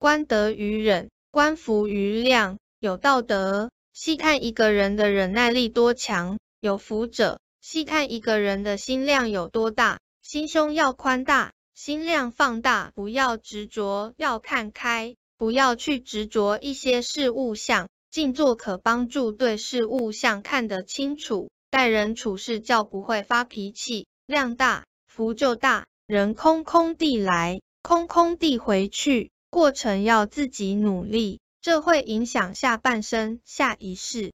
观德于忍，观福于量，有道德。细看一个人的忍耐力多强，有福者；细看一个人的心量有多大，心胸要宽大，心量放大，不要执着，要看开，不要去执着一些事物相。静坐可帮助对事物相看得清楚，待人处事较不会发脾气，量大福就大。人空空地来，空空地回去，过程要自己努力。这会影响下半生、下一世。